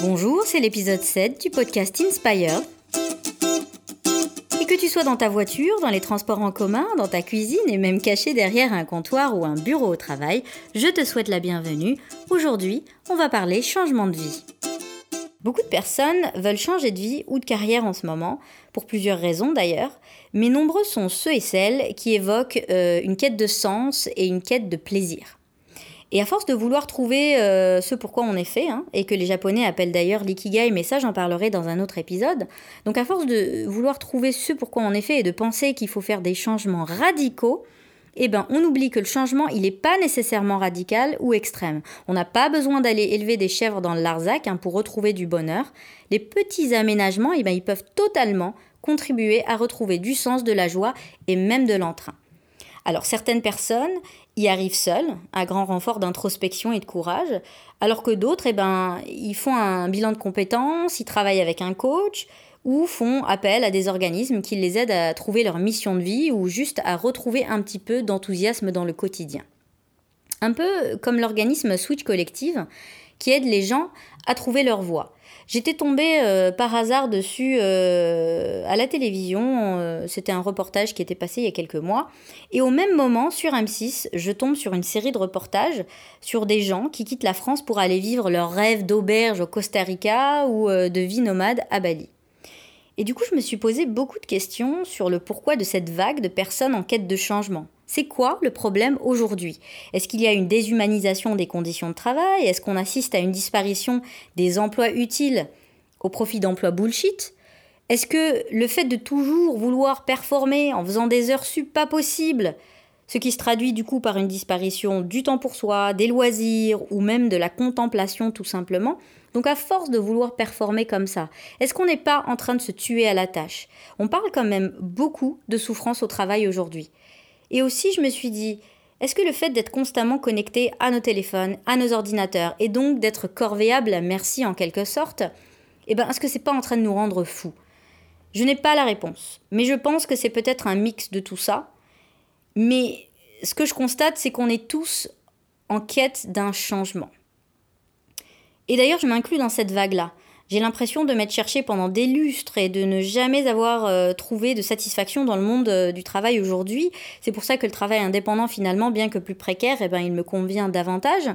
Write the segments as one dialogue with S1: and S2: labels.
S1: Bonjour, c'est l'épisode 7 du podcast Inspired. Et que tu sois dans ta voiture, dans les transports en commun, dans ta cuisine et même caché derrière un comptoir ou un bureau au travail, je te souhaite la bienvenue. Aujourd'hui, on va parler changement de vie. Beaucoup de personnes veulent changer de vie ou de carrière en ce moment, pour plusieurs raisons d'ailleurs, mais nombreux sont ceux et celles qui évoquent euh, une quête de sens et une quête de plaisir. Et à force de vouloir trouver euh, ce pourquoi on est fait, hein, et que les Japonais appellent d'ailleurs l'ikigai, mais ça j'en parlerai dans un autre épisode, donc à force de vouloir trouver ce pourquoi on est fait et de penser qu'il faut faire des changements radicaux, eh ben, on oublie que le changement, il n'est pas nécessairement radical ou extrême. On n'a pas besoin d'aller élever des chèvres dans le Larzac hein, pour retrouver du bonheur. Les petits aménagements, eh ben, ils peuvent totalement contribuer à retrouver du sens, de la joie et même de l'entrain. Alors certaines personnes y arrivent seules, à grand renfort d'introspection et de courage, alors que d'autres, eh ben, ils font un bilan de compétences, ils travaillent avec un coach ou font appel à des organismes qui les aident à trouver leur mission de vie ou juste à retrouver un petit peu d'enthousiasme dans le quotidien. Un peu comme l'organisme Switch Collective qui aide les gens à trouver leur voie. J'étais tombée euh, par hasard dessus euh, à la télévision. Euh, c'était un reportage qui était passé il y a quelques mois. Et au même moment, sur M6, je tombe sur une série de reportages sur des gens qui quittent la France pour aller vivre leur rêve d'auberge au Costa Rica ou de vie nomade à Bali. Et du coup, je me suis posé beaucoup de questions sur le pourquoi de cette vague de personnes en quête de changement. C'est quoi le problème aujourd'hui? Est-ce qu'il y a une déshumanisation des conditions de travail? Est-ce qu'on assiste à une disparition des emplois utiles au profit d'emplois bullshit? Est-ce que le fait de toujours vouloir performer en faisant des heures sup pas possibles, ce qui se traduit du coup par une disparition du temps pour soi, des loisirs ou même de la contemplation tout simplement, donc à force de vouloir performer comme ça, est-ce qu'on n'est pas en train de se tuer à la tâche? On parle quand même beaucoup de souffrance au travail aujourd'hui. Et aussi, je me suis dit, est-ce que le fait d'être constamment connecté à nos téléphones, à nos ordinateurs, et donc d'être corvéable à merci en quelque sorte, eh ben, est-ce que c'est pas en train de nous rendre fous? Je n'ai pas la réponse, mais je pense que c'est peut-être un mix de tout ça. Mais ce que je constate, c'est qu'on est tous en quête d'un changement. Et d'ailleurs, je m'inclus dans cette vague-là. J'ai l'impression de m'être cherché pendant des lustres et de ne jamais avoir euh, trouvé de satisfaction dans le monde euh, du travail aujourd'hui. C'est pour ça que le travail indépendant, finalement, bien que plus précaire, eh ben, il me convient davantage.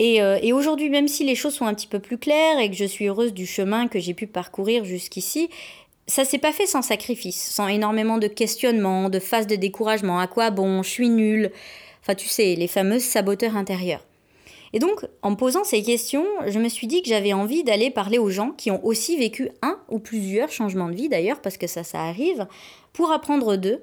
S1: Et, euh, et aujourd'hui, même si les choses sont un petit peu plus claires et que je suis heureuse du chemin que j'ai pu parcourir jusqu'ici, ça s'est pas fait sans sacrifice, sans énormément de questionnements, de phases de découragement. À quoi bon? Je suis nulle. Enfin, tu sais, les fameuses saboteurs intérieurs. Et donc, en posant ces questions, je me suis dit que j'avais envie d'aller parler aux gens qui ont aussi vécu un ou plusieurs changements de vie d'ailleurs, parce que ça, ça arrive, pour apprendre d'eux.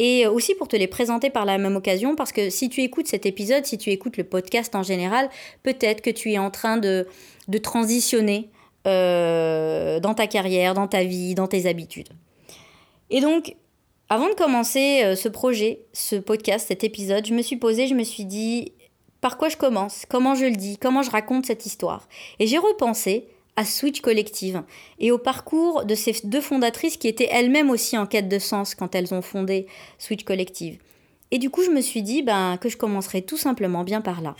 S1: Et aussi pour te les présenter par la même occasion, parce que si tu écoutes cet épisode, si tu écoutes le podcast en général, peut-être que tu es en train de, de transitionner euh, dans ta carrière, dans ta vie, dans tes habitudes. Et donc, avant de commencer euh, ce projet, ce podcast, cet épisode, je me suis posée, je me suis dit, par quoi je commence, comment je le dis, comment je raconte cette histoire? Et j'ai repensé à Switch Collective et au parcours de ces deux fondatrices qui étaient elles-mêmes aussi en quête de sens quand elles ont fondé Switch Collective. Et du coup, je me suis dit ben, que je commencerais tout simplement bien par là.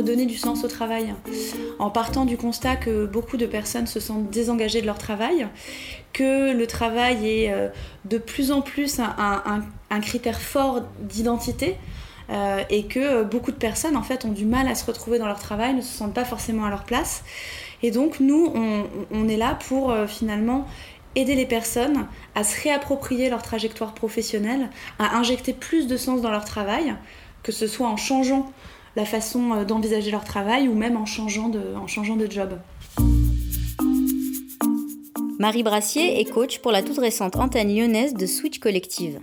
S2: Redonner du sens au travail en partant du constat que beaucoup de personnes se sentent désengagées de leur travail, que le travail est euh, de plus en plus un, critère fort d'identité. Euh, et que beaucoup de personnes en fait ont du mal à se retrouver dans leur travail, ne se sentent pas forcément à leur place. Et donc nous, on, est là pour euh, finalement aider les personnes à se réapproprier leur trajectoire professionnelle, à injecter plus de sens dans leur travail, que ce soit en changeant la façon euh, d'envisager leur travail ou même en changeant de, en changeant de job.
S1: Marie Brassier est coach pour la toute récente antenne lyonnaise de Switch Collective.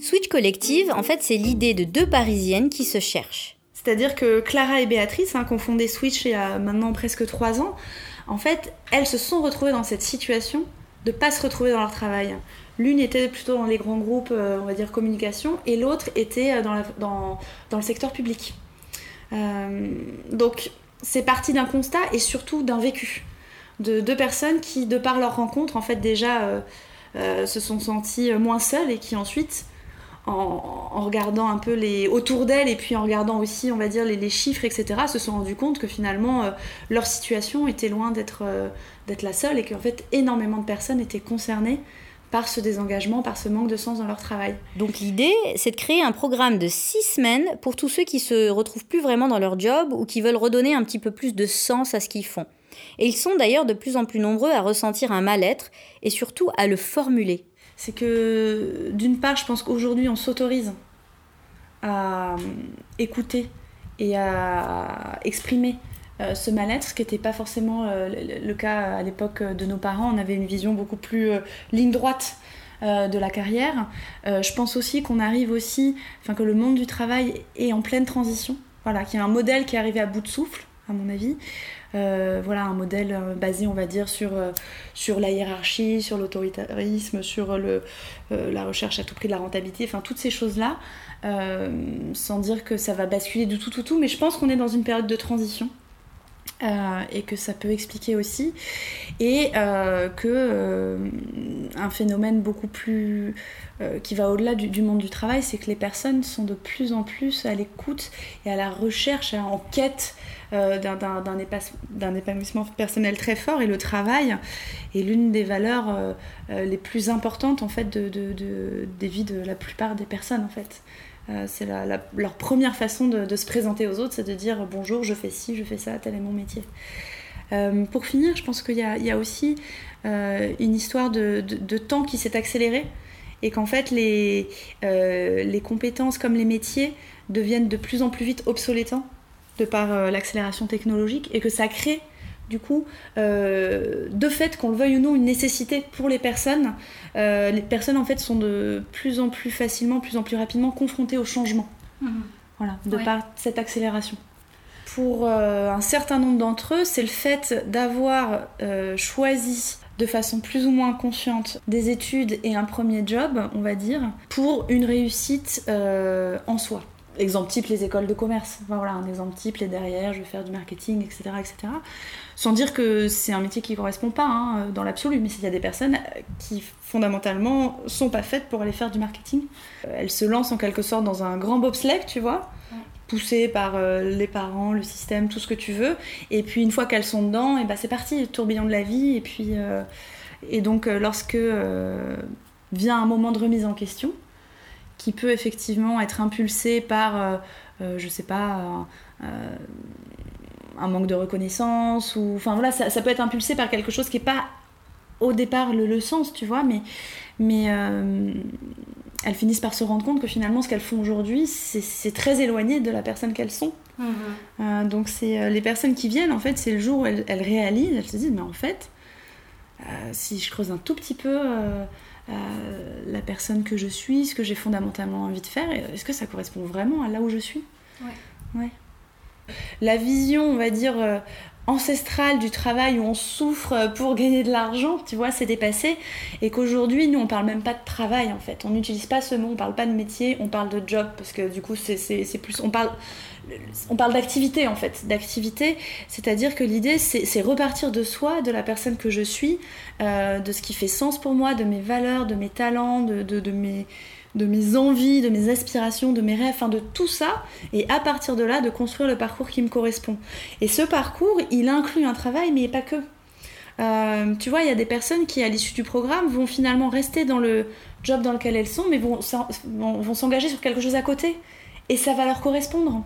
S1: Switch Collective, en fait, c'est l'idée de deux Parisiennes qui se cherchent.
S2: C'est-à-dire que Clara et Béatrice, hein, qui ont fondé Switch il y a maintenant presque trois ans, en fait, elles se sont retrouvées dans cette situation de pas se retrouver dans leur travail. L'une était plutôt dans les grands groupes, euh, on va dire communication, et l'autre était euh, dans, le secteur public. Euh, donc c'est parti d'un constat et surtout d'un vécu de deux personnes qui, de par leur rencontre, en fait déjà euh, euh, se sont senties moins seules et qui ensuite, en, regardant un peu les autour d'elles et puis en regardant aussi, on va dire, les, chiffres, etc., se sont rendus compte que finalement leur situation était loin d'être d'être la seule et qu'en fait énormément de personnes étaient concernées par ce désengagement, par ce manque de sens dans leur travail.
S1: Donc l'idée, c'est de créer un programme de six semaines pour tous ceux qui se retrouvent plus vraiment dans leur job ou qui veulent redonner un petit peu plus de sens à ce qu'ils font. Et ils sont d'ailleurs de plus en plus nombreux à ressentir un mal-être et surtout à le formuler
S2: c'est que d'une part, je pense qu'aujourd'hui, on s'autorise à euh, écouter et à exprimer euh, ce mal-être, ce qui n'était pas forcément euh, le cas à l'époque de nos parents. On avait une vision beaucoup plus ligne droite de la carrière. je pense aussi qu'on arrive aussi, enfin que le monde du travail est en pleine transition. Voilà, qu'il y a un modèle qui est arrivé à bout de souffle, à mon avis. Euh, voilà, un modèle euh, basé, on va dire, sur, euh, sur la hiérarchie, sur l'autoritarisme, sur la recherche à tout prix de la rentabilité, enfin toutes ces choses-là, sans dire que ça va basculer du tout, tout, tout, mais je pense qu'on est dans une période de transition. Et que ça peut expliquer aussi, et que un phénomène beaucoup plus qui va au-delà du, monde du travail, c'est que les personnes sont de plus en plus à l'écoute et à la recherche, en quête euh, d'un épanouissement personnel très fort et le travail est l'une des valeurs euh, euh, les plus importantes en fait de, des vies de la plupart des personnes en fait. C'est leur première façon de, se présenter aux autres, c'est de dire bonjour, je fais ci, je fais ça, tel est mon métier. pour finir, je pense qu'il y, a aussi une histoire de, temps qui s'est accéléré et qu'en fait les, les compétences comme les métiers deviennent de plus en plus vite obsolétants de par euh, l'accélération technologique et que ça crée du coup, euh, de fait, qu'on le veuille ou non, une nécessité pour les personnes. Euh, les personnes, en fait, sont de plus en plus facilement, plus en plus rapidement confrontées au changement. Mhm. Voilà, de par cette accélération. Pour un certain nombre d'entre eux, c'est le fait d'avoir choisi de façon plus ou moins consciente des études et un premier job, on va dire, pour une réussite en soi exemple type les écoles de commerce. voilà, un exemple type, les derrière, je vais faire du marketing, etc. etc. Sans dire que c'est un métier qui ne correspond pas hein, dans l'absolu, mais il y a des personnes qui fondamentalement sont pas faites pour aller faire du marketing. Euh, elles se lancent en quelque sorte dans un grand bobsleigh, tu vois, poussées par euh, les parents, le système, tout ce que tu veux. Et puis une fois qu'elles sont dedans, et bah, c'est parti, tourbillon de la vie. Et puis euh, et donc lorsque vient un moment de remise en question, qui peut effectivement être impulsé par, euh, euh, je sais pas, euh, un manque de reconnaissance, ou enfin voilà, ça, peut être impulsé par quelque chose qui n'est pas au départ le, sens, tu vois, mais, mais elles finissent par se rendre compte que finalement ce qu'elles font aujourd'hui, c'est très éloigné de la personne qu'elles sont. Mhm. donc c'est les personnes qui viennent, en fait, c'est le jour où elles, elles, réalisent, elles se disent, mais en fait, si je creuse un tout petit peu euh, la personne que je suis, ce que j'ai fondamentalement envie de faire, est-ce que ça correspond vraiment à là où je suis? Ouais. La vision, on va dire, euh, ancestrale du travail où on souffre pour gagner de l'argent, tu vois, c'est dépassé. Et qu'aujourd'hui, nous, on parle même pas de travail, en fait. On n'utilise pas ce mot, on parle pas de métier, on parle de job, parce que du coup, c'est plus... On parle on parle d'activité en fait, d'activité, c'est-à-dire que l'idée c'est repartir de soi, de la personne que je suis, euh, de ce qui fait sens pour moi, de mes valeurs, de mes talents, de, de, mes, de mes envies, de mes aspirations, de mes rêves, enfin de tout ça, et à partir de là de construire le parcours qui me correspond. Et ce parcours, il inclut un travail, mais pas que. Euh, tu vois, il y a des personnes qui, à l'issue du programme, vont finalement rester dans le job dans lequel elles sont, mais vont, s'engager sur quelque chose à côté. Et ça va leur correspondre.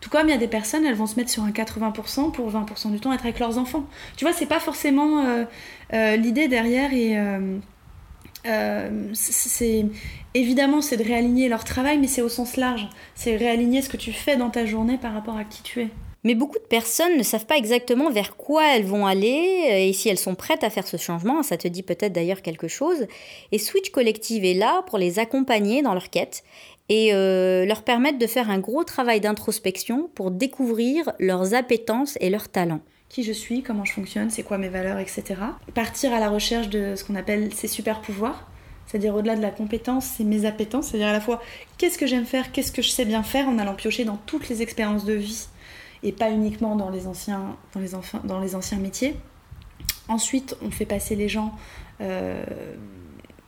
S2: Tout comme il y a des personnes, elles vont se mettre sur un 80% pour 20% du temps être avec leurs enfants. Tu vois, c'est pas forcément euh, euh, l'idée derrière et euh, c'est évidemment c'est de réaligner leur travail, mais c'est au sens large. C'est réaligner ce que tu fais dans ta journée par rapport à qui tu es.
S1: Mais beaucoup de personnes ne savent pas exactement vers quoi elles vont aller et si elles sont prêtes à faire ce changement. Ça te dit peut-être d'ailleurs quelque chose. Et Switch Collective est là pour les accompagner dans leur quête et euh, leur permettre de faire un gros travail d'introspection pour découvrir leurs appétences et leurs talents.
S2: Qui je suis, comment je fonctionne, c'est quoi mes valeurs, etc. Partir à la recherche de ce qu'on appelle ces super pouvoirs, c'est-à-dire au-delà de la compétence, c'est mes appétences, c'est-à-dire à la fois qu'est-ce que j'aime faire, qu'est-ce que je sais bien faire en allant piocher dans toutes les expériences de vie et pas uniquement dans les anciens, dans les dans les anciens métiers. Ensuite, on fait passer les gens euh,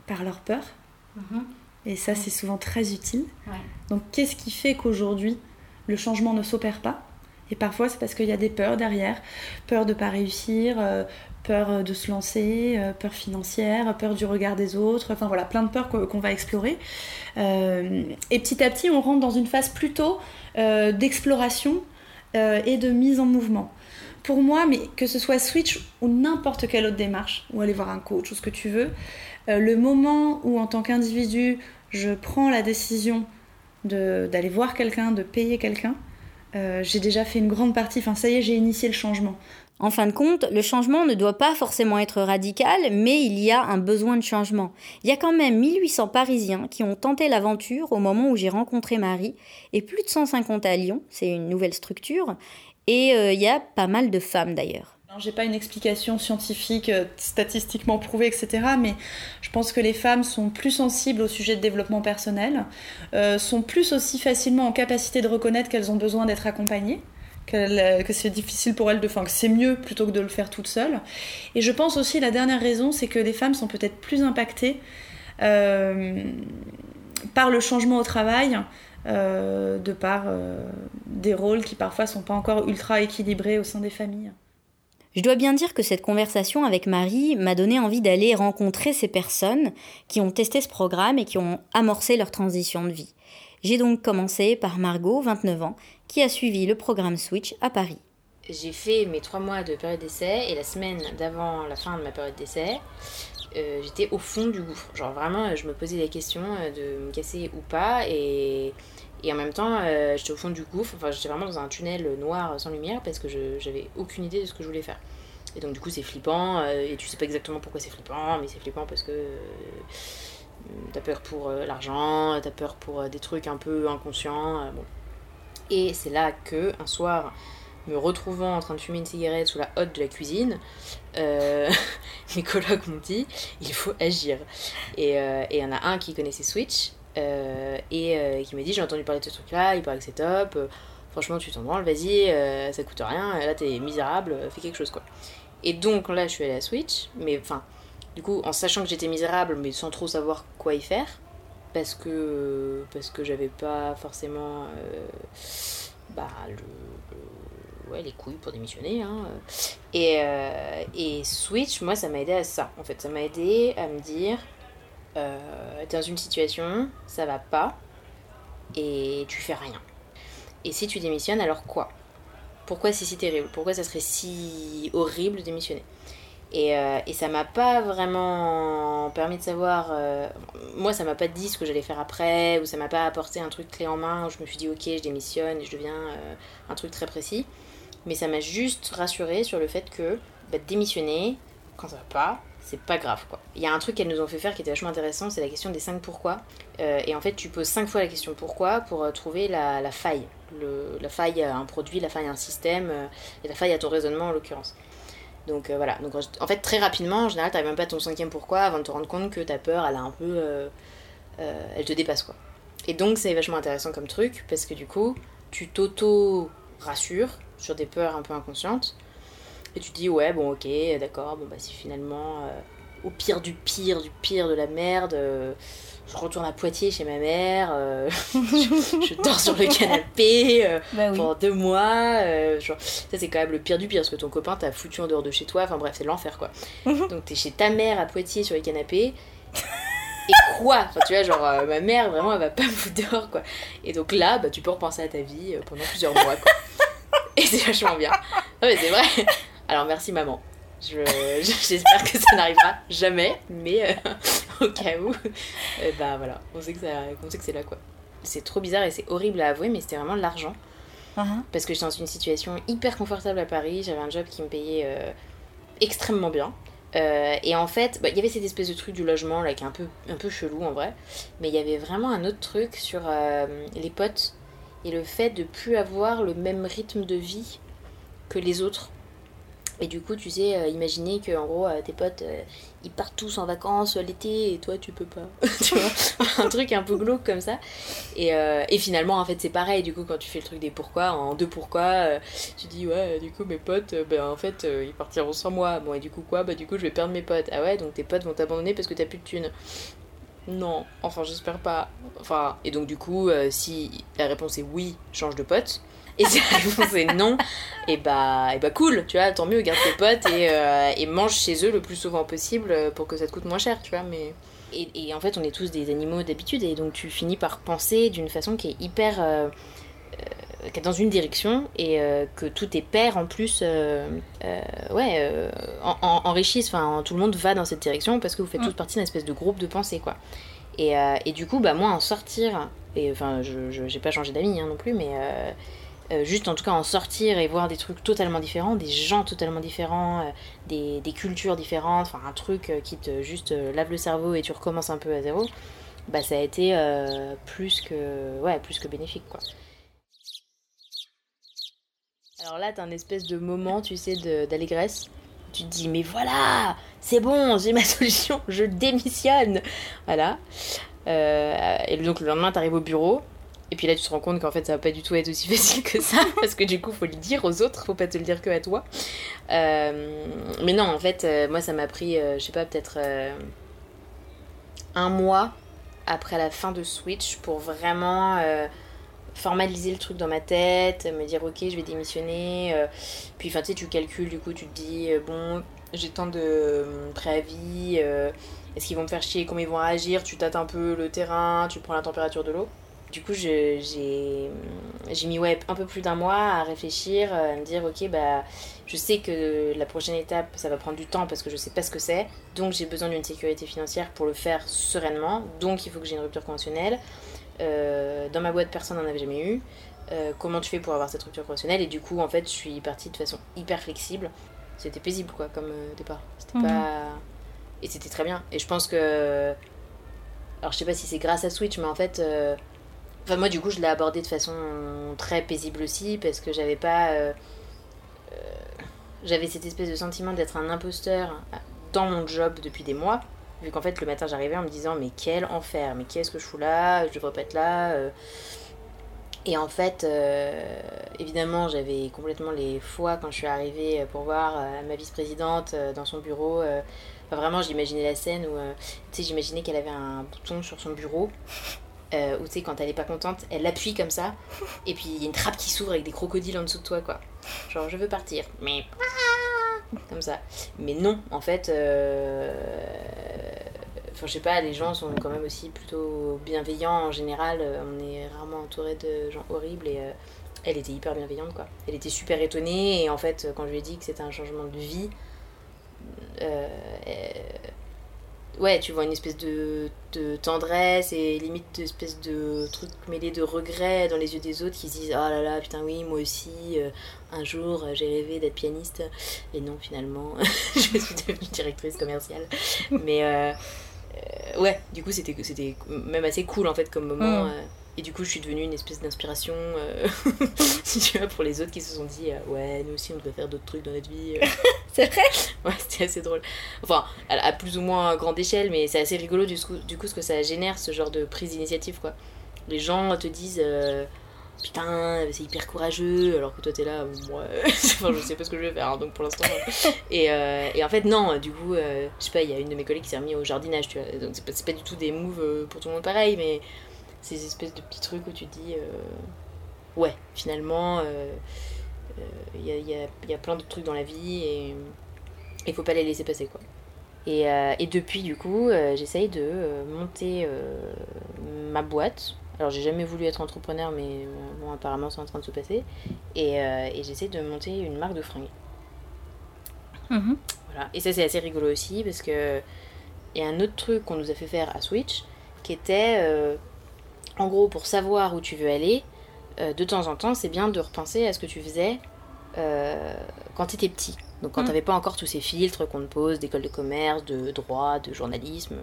S2: par leur peur. Mm-hmm. Et ça, c'est souvent très utile. Donc, qu'est-ce qui fait qu'aujourd'hui, le changement ne s'opère pas? Et parfois, c'est parce qu'il y a des peurs derrière. Peur de ne pas réussir, euh, peur de se lancer, euh, peur financière, peur du regard des autres. Enfin, voilà, plein de peurs qu'on va explorer. Euh, et petit à petit, on rentre dans une phase plutôt d'exploration et de mise en mouvement pour moi, mais que ce soit Switch ou n'importe quelle autre démarche, ou aller voir un coach ou ce que tu veux, le moment où en tant qu'individu, je prends la décision d'aller voir quelqu'un, de payer quelqu'un, euh, j'ai déjà fait une grande partie, enfin ça y est, j'ai initié le changement.
S1: En fin de compte, le changement ne doit pas forcément être radical, mais il y a un besoin de changement. Il y a quand même 1800 Parisiens qui ont tenté l'aventure au moment où j'ai rencontré Marie, et plus de 150 à Lyon, c'est une nouvelle structure, et euh, il y a pas mal de femmes d'ailleurs.
S2: J'ai pas une explication scientifique, euh, statistiquement prouvée, etc. Mais je pense que les femmes sont plus sensibles au sujet de développement personnel, euh, sont plus aussi facilement en capacité de reconnaître qu'elles ont besoin d'être accompagnées, euh, que c'est difficile pour elles de, enfin que c'est mieux plutôt que de le faire toutes seules. Et je pense aussi la dernière raison, c'est que les femmes sont peut-être plus impactées par le changement au travail. de par des rôles qui parfois sont pas encore ultra équilibrés au sein des familles.
S1: Je dois bien dire que cette conversation avec Marie m'a donné envie d'aller rencontrer ces personnes qui ont testé ce programme et qui ont amorcé leur transition de vie. J'ai donc commencé par Margot, 29 ans, qui a suivi le programme Switch à Paris.
S3: J'ai fait mes trois mois de période d'essai et la semaine d'avant la fin de ma période d'essai, euh, j'étais au fond du gouffre. Genre vraiment, je me posais des questions euh, de me casser ou pas et et en même temps, euh, j'étais au fond du gouffre, enfin j'étais vraiment dans un tunnel noir sans lumière parce que je j'avais aucune idée de ce que je voulais faire. Et donc du coup c'est flippant, euh, et tu sais pas exactement pourquoi c'est flippant, mais c'est flippant parce que euh, t'as peur pour l'argent, t'as peur pour des trucs un peu inconscients. bon. Et c'est là que, un soir, me retrouvant en train de fumer une cigarette sous la hotte de la cuisine, mes collègues m'ont dit il faut agir. Et il y en a un qui connaissait Switch, euh, et euh, qui m'a dit j'ai entendu parler de ce truc là, il paraît que c'est top, euh, franchement tu t'en branles, vas-y, ça coûte rien, là t'es misérable, fais quelque chose quoi. Et donc là je suis allée à Switch, mais enfin, du coup en sachant que j'étais misérable mais sans trop savoir quoi y faire, parce que, parce que j'avais pas forcément bah, le, ouais, les couilles pour démissionner. Hein. Et, et Switch, moi ça m'a aidé à ça en fait, ça m'a aidé à me dire euh, dans une situation, ça va pas, et tu fais rien. Et si tu démissionnes, alors quoi? Pourquoi c'est si terrible? Pourquoi ça serait si horrible de démissionner? Et, euh, et, ça m'a pas vraiment permis de savoir. Euh, moi, ça m'a pas dit ce que j'allais faire après, ou ça m'a pas apporté un truc clé en main où je me suis dit, ok, je démissionne et je deviens un truc très précis. Mais ça m'a juste rassuré sur le fait que bah, démissionner, quand ça va pas, c'est pas grave quoi. Il y a un truc qu'elles nous ont fait faire qui était vachement intéressant, c'est la question des 5 pourquoi. Euh, et en fait, tu poses 5 fois la question pourquoi pour euh, trouver la, faille. Le, la faille à un produit, la faille à un système, euh, et la faille à ton raisonnement en l'occurrence. Donc voilà, donc en fait très rapidement, en général, t'arrives même pas à ton cinquième pourquoi avant de te rendre compte que ta peur, elle a un peu... elle te dépasse quoi. Et donc c'est vachement intéressant comme truc, parce que du coup, tu t'auto-rassures sur des peurs un peu inconscientes, et tu dis, ouais, bon, ok, d'accord, bon, bah, si finalement, euh, au pire du pire, du pire de la merde, euh, je retourne à Poitiers chez ma mère, euh, je, dors sur le canapé bah pendant deux mois. Genre, ça, c'est quand même le pire du pire, parce que ton copain t'a foutu en dehors de chez toi, enfin bref, c'est l'enfer, quoi. Donc, t'es chez ta mère à Poitiers sur le canapé. Et quoi? Enfin, tu vois, genre, ma mère, vraiment, elle va pas me foutre dehors, quoi. Et donc là, bah, tu peux repenser à ta vie pendant plusieurs mois, quoi. Et c'est vachement bien. Non, mais c'est vrai. Alors merci maman. J'espère que ça n'arrivera jamais, mais euh, au cas où, euh, bah voilà, on sait que, que c'est là quoi. C'est trop bizarre et c'est horrible à avouer, mais c'était vraiment de l'argent. Uh-huh. Parce que j'étais dans une situation hyper confortable à Paris, j'avais un job qui me payait euh, extrêmement bien. et en fait, bah, il y avait cette espèce de truc du logement là qui est un peu, un peu chelou en vrai, mais il y avait vraiment un autre truc sur les potes et le fait de plus avoir le même rythme de vie que les autres. Et du coup, tu sais, euh, imaginer que en gros, euh, tes potes, euh, ils partent tous en vacances l'été et toi, tu peux pas. tu vois Un truc un peu glauque comme ça. Et, et, finalement, en fait, c'est pareil. Du coup, quand tu fais le truc des pourquoi, en deux pourquoi, tu dis, ouais, du coup, mes potes, ben en fait, ils partiront sans moi. Bon, et du coup, quoi? Bah, du coup, je vais perdre mes potes. Ah ouais, donc tes potes vont t'abandonner parce que t'as plus de thunes. non, enfin j'espère pas. Enfin, et donc du coup, euh, si la réponse est oui, change de pote. Et si la réponse est non, et bah, et bah cool, tu vois, tant mieux, garde tes potes et, euh, et mange chez eux le plus souvent possible pour que ça te coûte moins cher, tu vois. Mais et, et en fait, on est tous des animaux d'habitude et donc tu finis par penser d'une façon qui est hyper euh, euh, qui est dans une direction et euh, que tous tes pairs en plus euh, euh, ouais, euh, en- en- enrichissent, enfin tout le monde va dans cette direction parce que vous faites
S2: Mm.
S3: tous partie d'un espèce de groupe de pensée quoi. Et, euh, et du coup, bah moi en sortir, et enfin je je- j'ai pas changé d'amis hein, non plus, mais euh, juste en tout cas en sortir et voir des trucs totalement différents, des gens totalement différents, euh, des, des cultures différentes, enfin un truc euh, qui te juste lave le cerveau et tu recommences un peu à zéro, bah ça a été plus que ouais plus que bénéfique quoi. Alors là, t'as un espèce de moment, tu sais, d'allégresse. Tu te dis, mais voilà, c'est bon, j'ai ma solution, je démissionne. Voilà. Et donc le lendemain, t'arrives au bureau. Et puis là, tu te rends compte qu'en fait, ça va pas du tout être aussi facile que ça. parce que du coup, faut le dire aux autres, faut pas te le dire que à toi. Euh, mais non, en fait, euh, moi, ça m'a pris, euh, je sais pas, peut-être un mois après la fin de Switch pour vraiment formaliser le truc dans ma tête, me dire ok, je vais démissionner. puis enfin, tu sais, tu calcules, du coup, tu te dis bon, j'ai tant de préavis, est-ce qu'ils vont me faire chier, comment ils vont réagir, tu tâtes un peu le terrain, tu prends la température de l'eau. Du coup, j'ai mis ouais, un peu plus d'un mois à réfléchir, à me dire ok, bah je sais que la prochaine étape, ça va prendre du temps parce que je sais pas ce que c'est, donc j'ai besoin d'une sécurité financière pour le faire sereinement, donc il faut que j'ai une rupture conventionnelle. Euh, dans ma boîte, personne n'en avait jamais eu. Euh, comment tu fais pour avoir cette rupture conventionnelle? Et du coup, en fait, je suis partie de façon hyper flexible. C'était paisible, quoi, comme euh, départ. C'était
S2: Mhm.
S3: pas. Et c'était très bien. Et je pense que. Alors, je sais pas si c'est grâce à Switch, mais en fait. euh, Enfin, moi, du coup, je l'ai abordé de façon très paisible aussi, parce que j'avais pas. euh, euh, J'avais cette espèce de sentiment d'être un imposteur dans mon job depuis des mois. Vu qu'en fait, le matin, j'arrivais en me disant, mais quel enfer, mais qu'est-ce que je fous là Je devrais pas être là. euh. Et en fait, évidemment, j'avais complètement les fois quand je suis arrivée pour voir ma vice-présidente dans son bureau. enfin, vraiment, j'imaginais la scène où, tu j'imaginais qu'elle avait un bouton sur son bureau. Euh, où tu sais, quand elle est pas contente, elle appuie comme ça. Et puis il y a une trappe qui s'ouvre avec des crocodiles en dessous de toi, quoi. Genre, je veux partir. Mais. Comme ça. Mais non, en fait. euh, Enfin, je sais pas, les gens sont quand même aussi plutôt bienveillants en général. euh, On est rarement entouré de gens horribles et euh, elle était hyper bienveillante quoi. Elle était super étonnée et en fait, quand je lui ai dit que c'était un changement de vie, euh, ouais, tu vois une espèce de, de tendresse et limite une espèce de truc mêlé de regret dans les yeux des autres qui se disent Oh là là, putain, oui, moi aussi, euh, un jour euh, j'ai rêvé d'être pianiste et non, finalement, je suis devenue directrice commerciale. Mais. euh, euh, ouais, du coup, c'était c'était même assez cool en fait comme moment.
S2: Mm.
S3: Et du coup, je suis devenue une espèce d'inspiration, euh, si tu veux, pour les autres qui se sont dit euh, Ouais, nous aussi, on devrait faire d'autres trucs dans notre vie. euh.
S2: C'est vrai
S3: ouais, c'était assez drôle. Enfin, à, à plus ou moins grande échelle, mais c'est assez rigolo du coup, du coup ce que ça génère, ce genre de prise d'initiative, quoi. Les gens te disent Putain, c'est hyper courageux, alors que toi t'es là, moi, enfin, je sais pas ce que je vais faire, hein, donc pour l'instant. et, euh, et en fait, non, du coup, je sais pas, il y a une de mes collègues qui s'est remis au jardinage, tu vois. Donc c'est pas, pas du tout des moves pour tout le monde pareil, mais ces espèces de petits trucs où tu dis euh, Ouais, finalement, il euh, euh, y, a, y, a, y a plein de trucs dans la vie et il faut pas les laisser passer, quoi. Et, euh, et depuis, du coup, j'essaye de monter ma boîte. Alors, j'ai jamais voulu être entrepreneur, mais bon, apparemment, c'est en train de se passer. Et, et j'essaie de monter une marque de fringues.
S2: Mhm.
S3: Voilà. Et ça, c'est assez rigolo aussi parce que il y a un autre truc qu'on nous a fait faire à Switch qui était, euh, en gros, pour savoir où tu veux aller, euh, de temps en temps, c'est bien de repenser à ce que tu faisais euh, quand tu étais petit. Donc, quand
S2: Mm.
S3: tu n'avais pas encore tous ces filtres qu'on te pose d'école de commerce, de droit, de journalisme.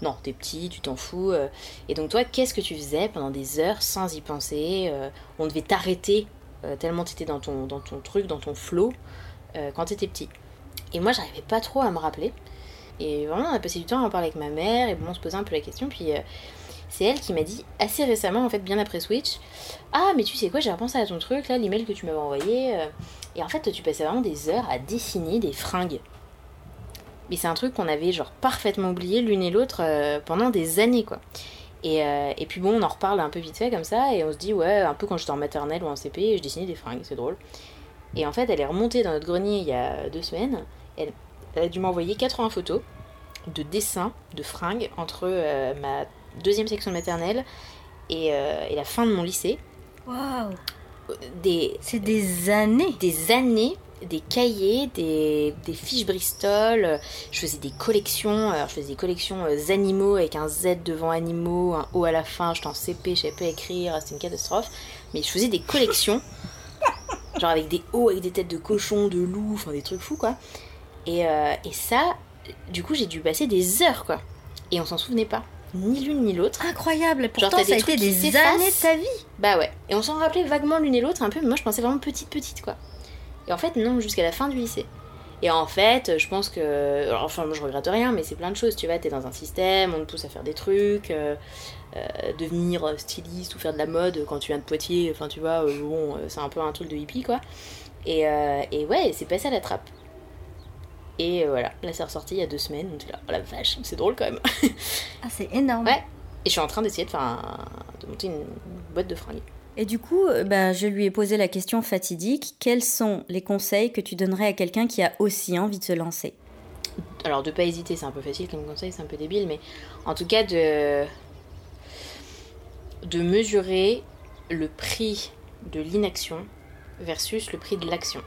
S3: Non, t'es petit, tu t'en fous. euh. Et donc, toi, qu'est-ce que tu faisais pendant des heures sans y penser On devait t'arrêter tellement tu étais dans ton, dans ton truc, dans ton flow, quand tu étais petit. Et moi, j'arrivais pas trop à me rappeler. Et vraiment, on a passé du temps à en parler avec ma mère, et bon, on se posait un peu la question. Puis, c'est elle qui m'a dit assez récemment, en fait, bien après Switch Ah, mais tu sais quoi, j'ai repensé à ton truc, là, l'email que tu m'avais envoyé. euh, et en fait, tu passais vraiment des heures à dessiner des fringues. Mais c'est un truc qu'on avait genre parfaitement oublié l'une et l'autre euh, pendant des années, quoi. Et, euh, et, puis bon, on en reparle un peu vite fait comme ça, et on se dit, ouais, un peu quand j'étais en maternelle ou en CP, je dessinais des fringues, c'est drôle. Et en fait, elle est remontée dans notre grenier il y a deux semaines. Elle, a dû m'envoyer 80 photos de dessins de fringues entre ma deuxième section de maternelle et, euh, et, la fin de mon lycée.
S1: Waouh
S3: Des,
S1: C'est des années
S3: Des années des cahiers, des, des, fiches Bristol, je faisais des collections, alors je faisais des collections animaux avec un Z devant animaux, un O à la fin, j'étais en CP, je savais pas écrire, c'était une catastrophe, mais je faisais des collections, genre avec des O avec des têtes de cochon, de loup, enfin des trucs fous quoi. Et, euh, et ça, du coup, j'ai dû passer des heures, quoi. Et on s'en souvenait pas. Ni l'une ni l'autre.
S1: Incroyable. Pourtant, Genre, ça a été des années de ta vie.
S3: Bah ouais. Et on s'en rappelait vaguement l'une et l'autre un peu, mais moi, je pensais vraiment petite, petite, quoi. Et en fait, non, jusqu'à la fin du lycée. Et en fait, je pense que. Alors, enfin, moi, je regrette rien, mais c'est plein de choses. Tu vois, t'es dans un système, on te pousse à faire des trucs, euh, euh, devenir styliste ou faire de la mode quand tu viens de Poitiers. Enfin, tu vois, euh, bon, c'est un peu un truc de hippie, quoi. Et, et ouais, c'est passé à la trappe. Et voilà, là c'est ressorti il y a deux semaines, donc là, oh la vache, c'est drôle quand même.
S1: ah, c'est énorme.
S3: Ouais, et je suis en train d'essayer de, faire un... de monter une boîte de fringues.
S1: Et du coup, bah, je lui ai posé la question fatidique quels sont les conseils que tu donnerais à quelqu'un qui a aussi envie de se lancer?
S3: Alors, de pas hésiter, c'est un peu facile comme conseil, c'est un peu débile, mais en tout cas, de, de mesurer le prix de l'inaction versus le prix de l'action.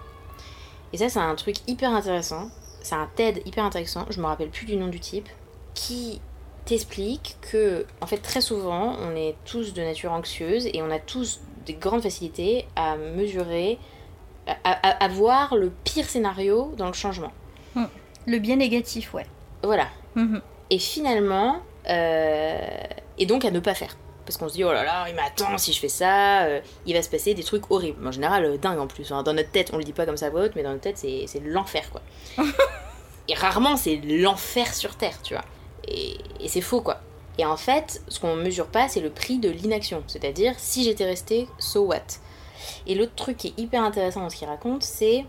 S3: Et ça, c'est un truc hyper intéressant c'est un TED hyper intéressant, je me rappelle plus du nom du type, qui t'explique que, en fait, très souvent, on est tous de nature anxieuse et on a tous des grandes facilités à mesurer, à, voir le pire scénario dans le changement.
S1: Hum. Le bien négatif, ouais.
S3: Voilà. Hum. Et finalement, euh, et donc à ne pas faire. Parce qu'on se dit, oh là là, il m'attend si je fais ça, euh, il va se passer des trucs horribles. En général, euh, dingue en plus. Hein. Dans notre tête, on le dit pas comme ça à mais dans notre tête, c'est l'enfer, quoi. et rarement, c'est l'enfer sur Terre, tu vois. Et, et c'est faux, quoi. Et en fait, ce qu'on mesure pas, c'est le prix de l'inaction. C'est-à-dire, si j'étais resté, so what? Et l'autre truc qui est hyper intéressant dans ce qu'il raconte, c'est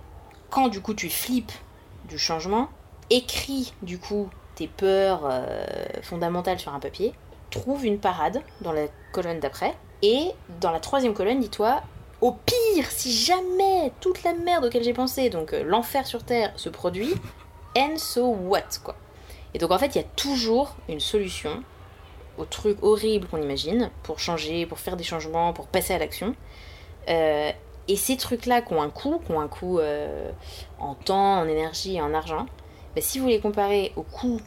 S3: quand du coup tu flippes du changement, écris du coup tes peurs euh, fondamentales sur un papier, trouve une parade dans la colonne d'après. Et dans la troisième colonne, dis-toi, au pire, si jamais toute la merde auquel j'ai pensé, donc euh, l'enfer sur Terre, se produit, and so what, quoi. Et donc en fait, il y a toujours une solution au truc horrible qu'on imagine pour changer, pour faire des changements, pour passer à l'action. Euh, et ces trucs-là qui ont un coût, qui ont un coût euh, en temps, en énergie et en argent, bah, si vous les comparez au coût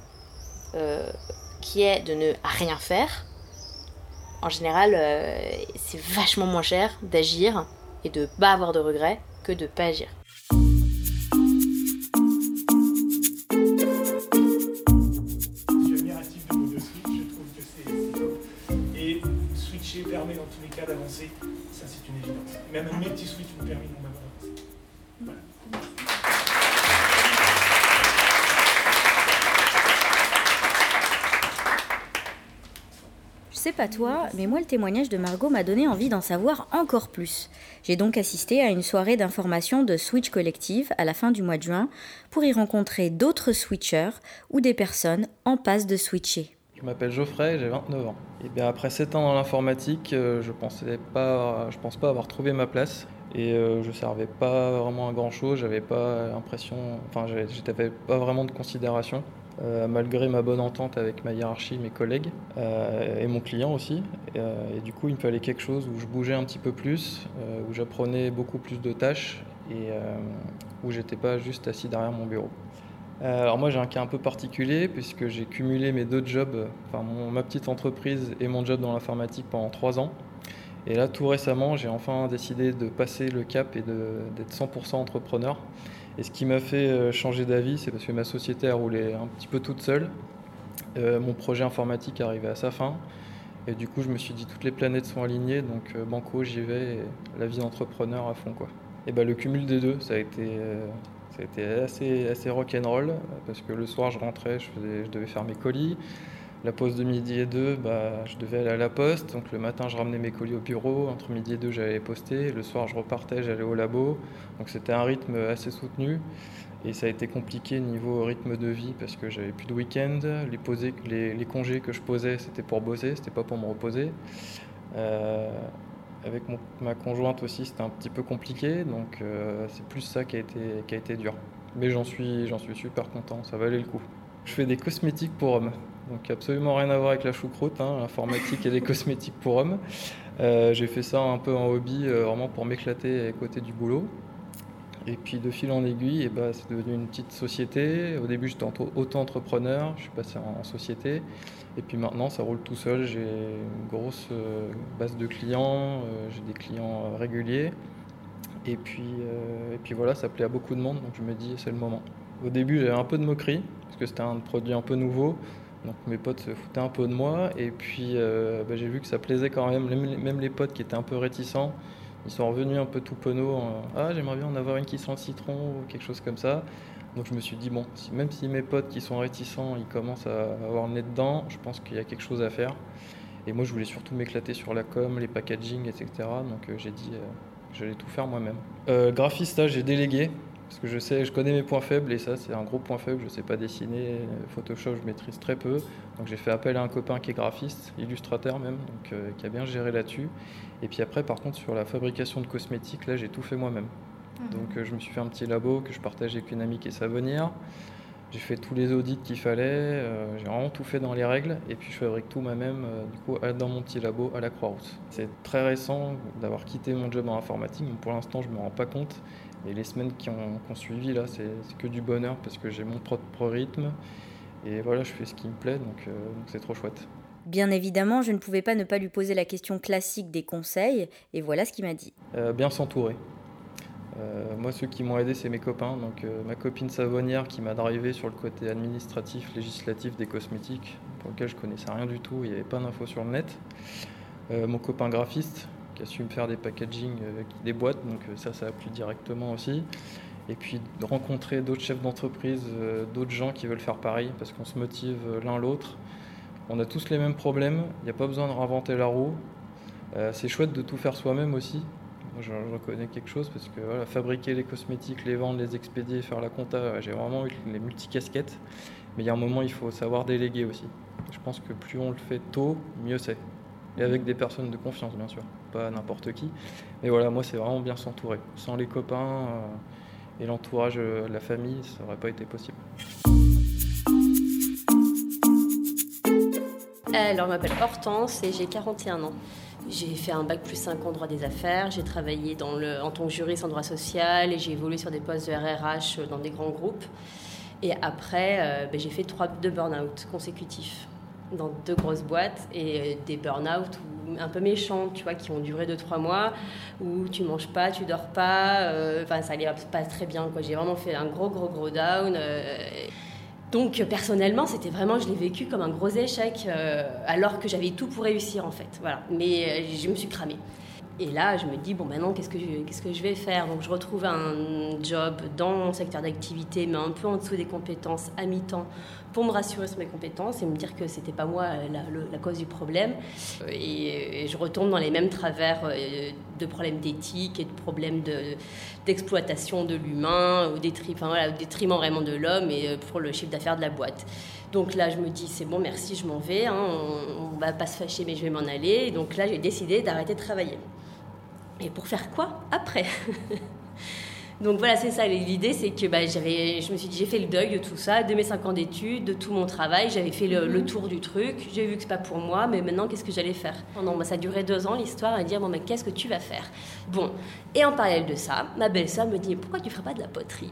S3: qui est de ne rien faire, en général, euh, c'est vachement moins cher d'agir et de pas avoir de regrets que de pas agir.
S4: Et switcher permet dans tous les cas d'avancer, ça c'est une évidence. Même un mes petits switch me permet d'avancer. Voilà.
S1: Sais pas toi, mais moi le témoignage de Margot m'a donné envie d'en savoir encore plus. J'ai donc assisté à une soirée d'information de Switch Collective à la fin du mois de juin pour y rencontrer d'autres switchers ou des personnes en passe de switcher.
S5: Je m'appelle Geoffrey, j'ai 29 ans. Et bien après 7 ans dans l'informatique, euh, je pensais pas, je pense pas avoir trouvé ma place et euh, je servais pas vraiment à grand chose. J'avais pas l'impression, enfin j'avais pas vraiment de considération. Euh, malgré ma bonne entente avec ma hiérarchie, mes collègues euh, et mon client aussi. Euh, et, du coup, il me fallait quelque chose où je bougeais un petit peu plus, où j'apprenais beaucoup plus de tâches et où j'étais pas juste assis derrière mon bureau. alors moi j'ai un cas un peu particulier puisque j'ai cumulé mes deux jobs, enfin ma petite entreprise et mon job dans l'informatique pendant trois ans. Et là tout récemment j'ai enfin décidé de passer le cap et d'être 100% entrepreneur. Et ce qui m'a fait euh, changer d'avis, c'est parce que ma société a roulé un petit peu toute seule. Euh, mon projet informatique arrivait à sa fin. Et du coup, je me suis dit, toutes les planètes sont alignées, donc euh, banco, j'y vais, et la vie d'entrepreneur à fond. Quoi. Et bah, le cumul des deux, ça a été, ça a été assez, rock'n'roll, parce que le soir, je rentrais, je devais faire mes colis. La pause de midi et deux, bah, je devais aller à la poste. Donc le matin, je ramenais mes colis au bureau. Entre midi et deux, j'allais poster. Le soir, je repartais, j'allais au labo. Donc c'était un rythme assez soutenu. Et ça a été compliqué niveau rythme de vie parce que j'avais plus de week-end. Les, congés que je posais, c'était pour bosser, c'était pas pour me reposer. Euh, avec ma conjointe aussi, c'était un petit peu compliqué. Donc euh, c'est plus ça qui a été, dur. Mais j'en suis super content, ça valait le coup. Je fais des cosmétiques pour hommes. Donc absolument rien à voir avec la choucroute, hein, l'informatique et les cosmétiques pour hommes. Euh, j'ai fait ça un peu en hobby, euh, vraiment pour m'éclater côté du boulot. Et puis de fil en aiguille, et eh ben, c'est devenu une petite société. Au début j'étais auto-entrepreneur, je suis passé en, société. Et puis maintenant ça roule tout seul, j'ai une grosse euh, base de clients, j'ai des clients réguliers. Et puis, et puis voilà, ça plaît à beaucoup de monde, donc je me dis c'est le moment. Au début j'avais un peu de moquerie, parce que c'était un produit un peu nouveau. Donc mes potes se foutaient un peu de moi et puis euh, bah, j'ai vu que ça plaisait quand même. Même les potes qui étaient un peu réticents, ils sont revenus un peu tout penaud. ah j'aimerais bien en avoir une qui sent le citron ou quelque chose comme ça. Donc je me suis dit bon, même si mes potes qui sont réticents, ils commencent à avoir le nez dedans, je pense qu'il y a quelque chose à faire. Et moi je voulais surtout m'éclater sur la com, les packaging, etc. Donc euh, j'ai dit euh, j'allais tout faire moi-même. graphiste, j'ai délégué. Parce que je sais, je connais mes points faibles et ça c'est un gros point faible. Je ne sais pas dessiner, Photoshop je maîtrise très peu. Donc j'ai fait appel à un copain qui est graphiste, illustrateur même, donc, euh, qui a bien géré là-dessus. Et puis après par contre sur la fabrication de cosmétiques, là j'ai tout fait moi-même. Mhm. Donc euh, je me suis fait un petit labo que je partage avec une amie qui est savonnière. J'ai fait tous les audits qu'il fallait, euh, j'ai vraiment tout fait dans les règles et puis je fabrique tout moi-même du coup dans mon petit labo à la Croix-Rousse. C'est très récent d'avoir quitté mon job en informatique, mais pour l'instant je ne me rends pas compte et les semaines qui ont, suivi, là, c'est que du bonheur parce que j'ai mon propre rythme. Et voilà, je fais ce qui me plaît, donc euh, c'est trop chouette.
S1: Bien évidemment, je ne pouvais pas ne pas lui poser la question classique des conseils, et voilà ce qu'il m'a dit.
S5: Euh, bien s'entourer. Euh, moi, ceux qui m'ont aidé, c'est mes copains. Donc, ma copine savonnière qui m'a drivé sur le côté administratif, législatif des cosmétiques, pour lequel je connaissais rien du tout, il n'y avait pas d'infos sur le net. mon copain graphiste, qui a su me faire des packaging avec des boîtes, donc euh, ça, ça a plu directement aussi. Et puis de rencontrer d'autres chefs d'entreprise, euh, d'autres gens qui veulent faire pareil, parce qu'on se motive euh, l'un l'autre. On a tous les mêmes problèmes, il n'y a pas besoin de réinventer la roue. c'est chouette de tout faire soi-même aussi. je, reconnais quelque chose parce que voilà, fabriquer les cosmétiques, les vendre, les expédier, faire la compta, j'ai vraiment eu les multicasquettes. Mais il y a un moment, il faut savoir déléguer aussi. Je pense que plus on le fait tôt, mieux c'est et avec des personnes de confiance, bien sûr, pas n'importe qui. Mais voilà, moi, c'est vraiment bien s'entourer. Sans les copains euh, et l'entourage euh, la famille, ça n'aurait pas été possible.
S6: Alors, je m'appelle Hortense et j'ai 41 ans. J'ai fait un bac plus 5 en droit des affaires, j'ai travaillé dans le, en tant que juriste en droit social et j'ai évolué sur des postes de RRH dans des grands groupes. Et après, euh, ben, j'ai fait trois, deux burn-out consécutifs dans deux grosses boîtes et euh, des burn-out un peu méchants, tu vois, qui ont duré 2-3 mois, où tu manges pas, tu dors pas, euh, enfin ça allait pas très bien, quoi. J'ai vraiment fait un gros, gros, gros down. Euh. donc personnellement, c'était vraiment, je l'ai vécu comme un gros échec, alors que j'avais tout pour réussir en fait, voilà. Mais je me suis cramée. Et là, je me dis, bon, maintenant, qu'est-ce que je, qu'est-ce que je vais faire? Donc, je retrouve un job dans mon secteur d'activité, mais un peu en dessous des compétences, à mi-temps, pour me rassurer sur mes compétences et me dire que c'était pas moi la, la, cause du problème. Et, je retourne dans les mêmes travers euh, de problèmes d'éthique et de problèmes de, d'exploitation de l'humain, au détriment, vraiment de l'homme et euh, pour le chiffre d'affaires de la boîte. Donc là, je me dis, c'est bon, merci, je m'en vais, hein, on, on va pas se fâcher, mais je vais m'en aller. Et donc là, j'ai décidé d'arrêter de travailler. Et pour faire quoi après? Donc voilà, c'est ça. L'idée, c'est que bah, j'avais, je me suis dit, j'ai fait le deuil de tout ça, de mes 5 ans d'études, de tout mon travail. J'avais fait le, mhm. tour du truc. J'ai vu que c'est pas pour moi, mais maintenant, qu'est-ce que j'allais faire? Pendant, bah, ça a duré deux ans l'histoire à dire, bon, mais qu'est-ce que tu vas faire? Bon, et en parallèle de ça, ma belle-sœur me dit, pourquoi tu ferais pas de la poterie?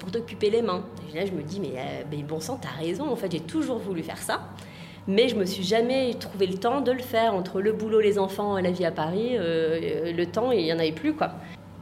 S6: Pour t'occuper les mains Et là, je me dis, mais, euh, bon sang, t'as raison. En fait, j'ai toujours voulu faire ça mais je me suis jamais trouvé le temps de le faire entre le boulot, les enfants, la vie à Paris, euh, le temps, il y en avait plus quoi.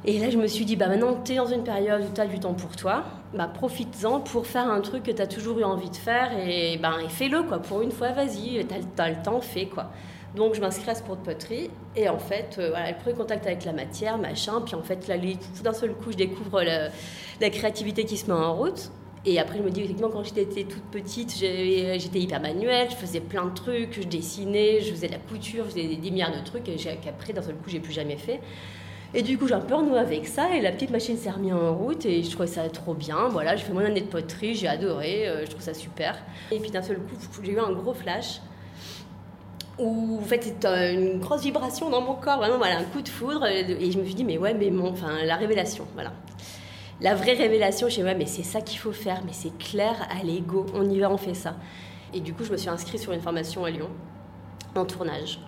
S6: Et là, je me suis dit, bah maintenant, tu es dans une période où tu as du temps pour toi, bah profites-en pour faire un truc que tu as toujours eu envie de faire et, bah, fais-le, quoi. Pour une fois, vas-y, tu as, le temps, fais, quoi. Donc, je m'inscris à ce cours de poterie et en fait, euh, voilà, le premier contact avec la matière, machin, puis en fait, là, tout d'un seul coup, je découvre la, créativité qui se met en route. Et après, je me dis, effectivement, quand j'étais toute petite, j'étais hyper manuelle, je faisais plein de trucs, je dessinais, je faisais de la couture, je faisais des milliards de trucs qu'après, d'un seul coup, j'ai plus jamais fait. Et du coup, j'ai un peu renoué avec ça et la petite machine s'est remise en route et je trouvais ça trop bien. Voilà, j'ai fait mon année de poterie, j'ai adoré, euh, je trouve ça super. Et puis d'un seul coup, j'ai eu un gros flash où en fait c'est une grosse vibration dans mon corps, vraiment voilà, un coup de foudre et je me suis dit mais ouais mais mon, enfin la révélation, voilà. La vraie révélation, je me mais c'est ça qu'il faut faire, mais c'est clair, allez go, on y va, on fait ça. Et du coup, je me suis inscrite sur une formation à Lyon en tournage.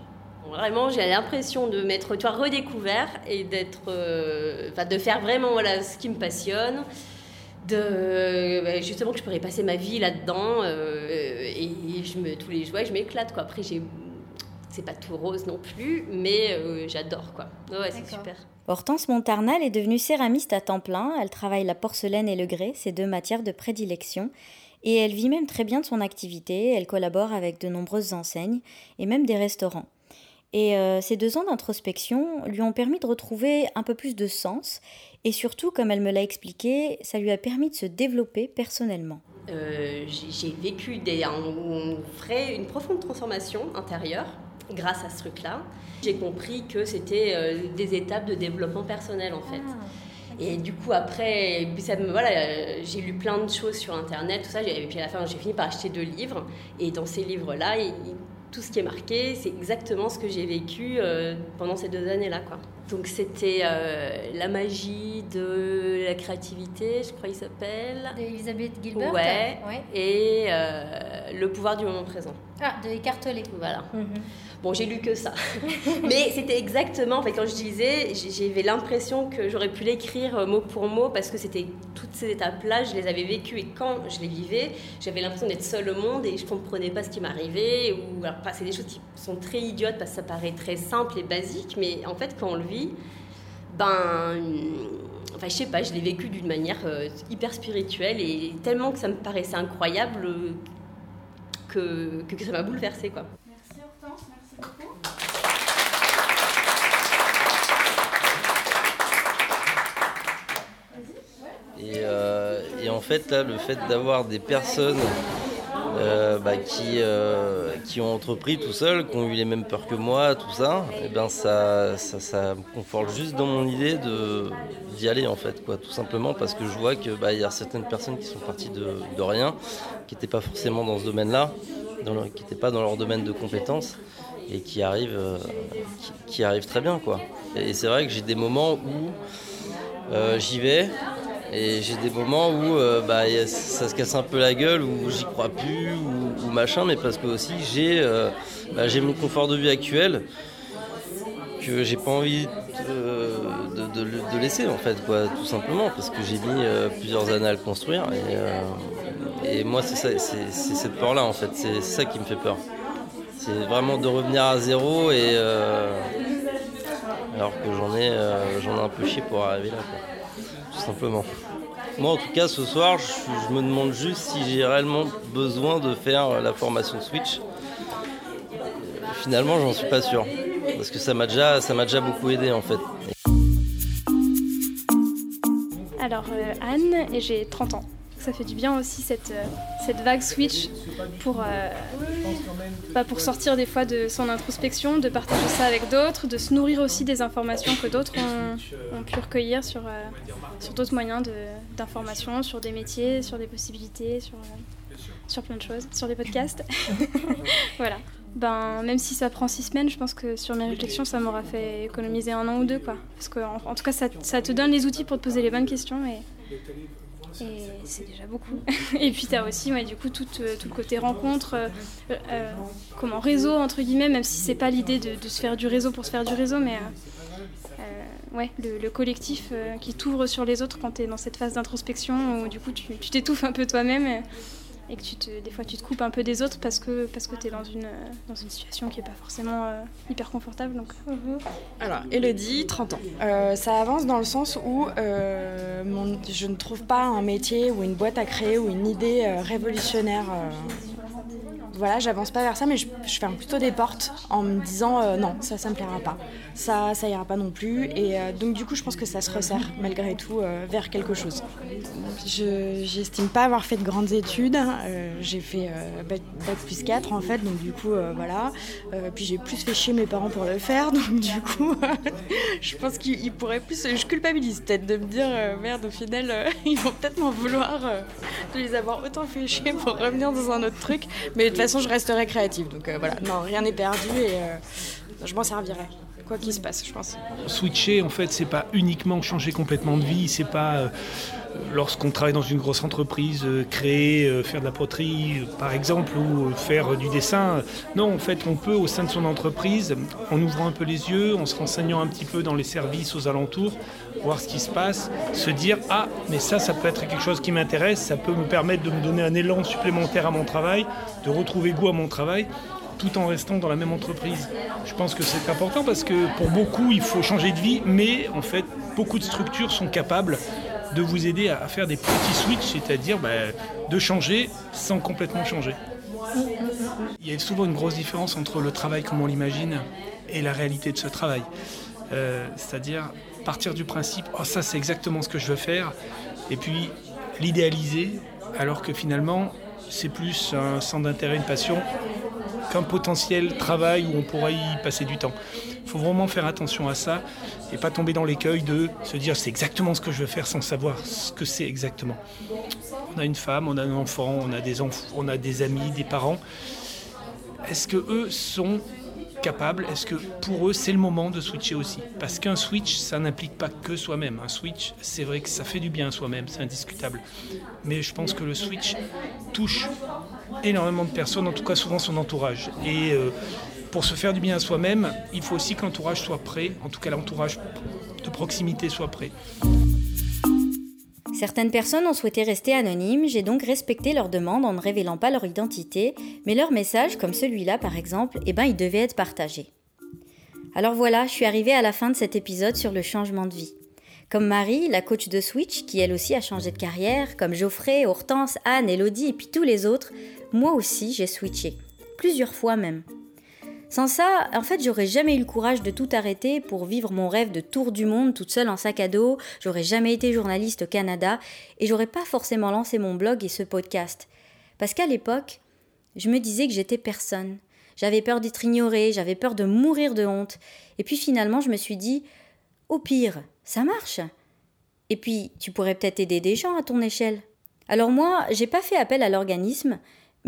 S6: Vraiment, j'ai l'impression de m'être toi redécouvert et d'être, euh, de faire vraiment voilà ce qui me passionne, de bah, justement que je pourrais passer ma vie là-dedans euh, et je me tous les jours je m'éclate quoi. Après j'ai c'est pas tout rose non plus, mais euh, j'adore quoi. Ouais, c'est super.
S1: Hortense Montarnal est devenue céramiste à temps plein. Elle travaille la porcelaine et le grès, ces deux matières de prédilection. Et elle vit même très bien de son activité. Elle collabore avec de nombreuses enseignes et même des restaurants. Et euh, ces deux ans d'introspection lui ont permis de retrouver un peu plus de sens. Et surtout, comme elle me l'a expliqué, ça lui a permis de se développer personnellement.
S6: Euh, j'ai vécu des, une profonde transformation intérieure grâce à ce truc-là. J'ai compris que c'était euh, des étapes de développement personnel en fait. Ah, et du coup, après, ça voilà, j'ai lu plein de choses sur Internet, tout ça. Et puis à la fin, j'ai fini par acheter deux livres. Et dans ces livres-là, tout ce qui est marqué, c'est exactement ce que j'ai vécu euh, pendant ces deux années-là. Quoi. Donc c'était euh, La magie de la créativité, je crois qu'il s'appelle.
S1: D'Elisabeth Gilbert
S6: Ouais. Et Le pouvoir du moment présent.
S1: Ah, de Eckhart Tolle.
S6: Voilà. Mhm. Bon, j'ai lu que ça. Mais c'était exactement, en fait, quand je disais, j'avais l'impression que j'aurais pu l'écrire euh, mot pour mot parce que c'était toutes ces étapes-là, je les avais vécues et quand je les vivais, j'avais l'impression d'être seule au monde et je comprenais pas ce qui m'arrivait. Ou alors, c'est des choses qui sont très idiotes parce que ça paraît très simple et basique, mais en fait, quand on le vit, ben. Enfin, je sais pas, je l'ai vécu d'une manière euh, hyper spirituelle et tellement que ça me paraissait incroyable euh, que, que ça m'a bouleversée, quoi.
S7: Euh, et, en fait, là, le fait d'avoir des personnes euh, bah, qui, euh, qui ont entrepris tout seul, qui ont eu les mêmes peurs que moi, tout ça, eh ben ça, ça, me conforte juste dans mon idée d'y aller en fait, quoi, tout simplement parce que je vois qu'il bah, y a certaines personnes qui sont parties de, rien, qui n'étaient pas forcément dans ce domaine-là, qui n'étaient pas dans leur domaine de compétences et qui arrivent, qui, arrivent très bien. Quoi. Et, c'est vrai que j'ai des moments où j'y vais, et j'ai des moments où euh, bah, ça se casse un peu la gueule, où j'y crois plus, ou, machin, mais parce que aussi j'ai euh, bah, mon confort de vie actuel que j'ai pas envie de, laisser en fait, quoi, tout simplement, parce que j'ai mis euh, plusieurs années à le construire. Et, moi, c'est cette peur-là en fait, c'est ça qui me fait peur. C'est vraiment de revenir à zéro et alors que j'en ai, j'en ai un peu chier pour arriver là simplement. Moi, en tout cas, ce soir, je, me demande juste si j'ai réellement besoin de faire la formation Switch. Finalement, j'en suis pas sûr. Parce que ça m'a déjà, beaucoup aidé en fait.
S8: Alors, euh, Anne, j'ai 30 ans ça fait du bien aussi cette, euh, cette vague switch pour, euh, bah, pour sortir des fois de son introspection, de partager ça avec d'autres, de se nourrir aussi des informations que d'autres ont, pu recueillir sur, euh, sur d'autres moyens d'information, sur des métiers, sur des possibilités, sur, sur plein de choses, sur des podcasts. voilà. Ben, même si ça prend six semaines, je pense que sur mes réflexions, ça m'aura fait économiser un an ou deux. Quoi. Parce qu'en en, tout cas, ça, ça, te donne les outils pour te poser les bonnes questions. Et, et c'est déjà beaucoup. et puis tu as aussi ouais, du coup tout, euh, tout, le côté rencontre, euh, euh, comment réseau entre guillemets, même si c'est pas l'idée de, se faire du réseau pour se faire du réseau, mais ouais, le, collectif qui t'ouvre sur les autres quand tu es dans cette phase d'introspection où du coup tu t'étouffes un peu toi-même et que tu te, des fois tu te coupes un peu des autres parce que, parce que tu es dans une, dans une situation qui n'est pas forcément euh, hyper confortable. Donc.
S9: Mhm. Alors, Elodie, 30 ans. Euh, ça avance dans le sens où euh, je ne trouve pas un métier ou une boîte à créer ou une idée révolutionnaire
S2: voilà, j'avance pas vers ça, mais je, ferme plutôt des portes en me disant euh, non, ça, ça me plaira pas. Ça, ça ira pas non plus. Et euh, donc, du coup, je pense que ça se resserre malgré tout euh, vers quelque chose. Je j'estime pas avoir fait de grandes études. j'ai fait bac, plus 4 en fait, donc du coup, voilà. puis j'ai plus fait chier mes parents pour le faire, donc du coup, je pense qu'ils pourraient plus. Je culpabilise peut-être de me dire merde, au final, ils vont peut-être m'en vouloir de les avoir autant fait chier pour revenir dans un autre truc. Mais de toute façon, je resterai créative. Donc euh, voilà, non, rien n'est perdu et euh, je m'en servirai quoi qu'il se passe, je pense.
S4: Switcher, en fait, c'est pas uniquement changer complètement de vie, c'est pas euh, lorsqu'on travaille dans une grosse entreprise, créer, faire de la poterie, par exemple, ou faire du dessin. Non, en fait, on peut, au sein de son entreprise, en ouvrant un peu les yeux, en se renseignant un petit peu dans les services aux alentours, voir ce qui se passe, se dire ah mais ça ça peut être quelque chose qui m'intéresse, ça peut me permettre de me donner un élan supplémentaire à mon travail, de retrouver goût à mon travail tout en restant dans la même entreprise. Je pense que c'est important parce que pour beaucoup il faut changer de vie, mais en fait beaucoup de structures sont capables de vous aider à faire des petits switches, c'est-à-dire bah, de changer sans complètement changer. Il y a souvent une grosse différence entre le travail comme on l'imagine et la réalité de ce travail. Euh, c'est-à-dire partir du principe, oh ça c'est exactement ce que je veux faire, et puis l'idéaliser, alors que finalement c'est plus un centre d'intérêt, une passion, qu'un potentiel travail où on pourrait y passer du temps. Il faut vraiment faire attention à ça et pas tomber dans l'écueil de se dire c'est exactement ce que je veux faire sans savoir ce que c'est exactement. On a une femme, on a un enfant, on a des enfants, on a des amis, des parents. Est-ce que eux sont capables, est-ce que pour eux c'est le moment de switcher aussi? Parce qu'un switch, ça n'implique pas que soi-même. Un switch, c'est vrai que ça fait du bien à soi-même, c'est indiscutable. Mais je pense que le switch touche énormément de personnes, en tout cas souvent son entourage. Et euh, pour se faire du bien à soi-même, il faut aussi que l'entourage soit prêt, en tout cas l'entourage de proximité soit prêt.
S1: Certaines personnes ont souhaité rester anonymes, j'ai donc respecté leur demande en ne révélant pas leur identité, mais leur message, comme celui-là par exemple, eh ben il devait être partagé. Alors voilà, je suis arrivée à la fin de cet épisode sur le changement de vie. Comme Marie, la coach de Switch, qui elle aussi a changé de carrière, comme Geoffrey, Hortense, Anne, Elodie et puis tous les autres, moi aussi j'ai switché. Plusieurs fois même. Sans ça, en fait, j'aurais jamais eu le courage de tout arrêter pour vivre mon rêve de tour du monde toute seule en sac à dos, j'aurais jamais été journaliste au Canada, et j'aurais pas forcément lancé mon blog et ce podcast. Parce qu'à l'époque, je me disais que j'étais personne. J'avais peur d'être ignorée, j'avais peur de mourir de honte. Et puis finalement, je me suis dit, au pire, ça marche. Et puis, tu pourrais peut-être aider des gens à ton échelle. Alors moi, j'ai pas fait appel à l'organisme,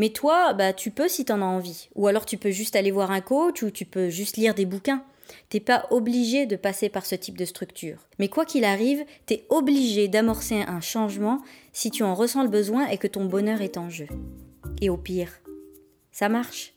S1: mais toi, bah, tu peux si t'en as envie. Ou alors tu peux juste aller voir un coach ou tu peux juste lire des bouquins. T'es pas obligé de passer par ce type de structure. Mais quoi qu'il arrive, t'es obligé d'amorcer un changement si tu en ressens le besoin et que ton bonheur est en jeu. Et au pire, ça marche.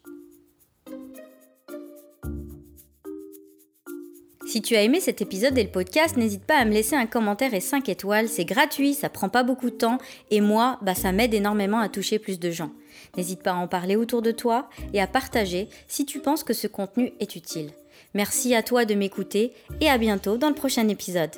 S1: Si tu as aimé cet épisode et le podcast, n'hésite pas à me laisser un commentaire et 5 étoiles, c'est gratuit, ça prend pas beaucoup de temps et moi, bah ça m'aide énormément à toucher plus de gens. N'hésite pas à en parler autour de toi et à partager si tu penses que ce contenu est utile. Merci à toi de m'écouter et à bientôt dans le prochain épisode.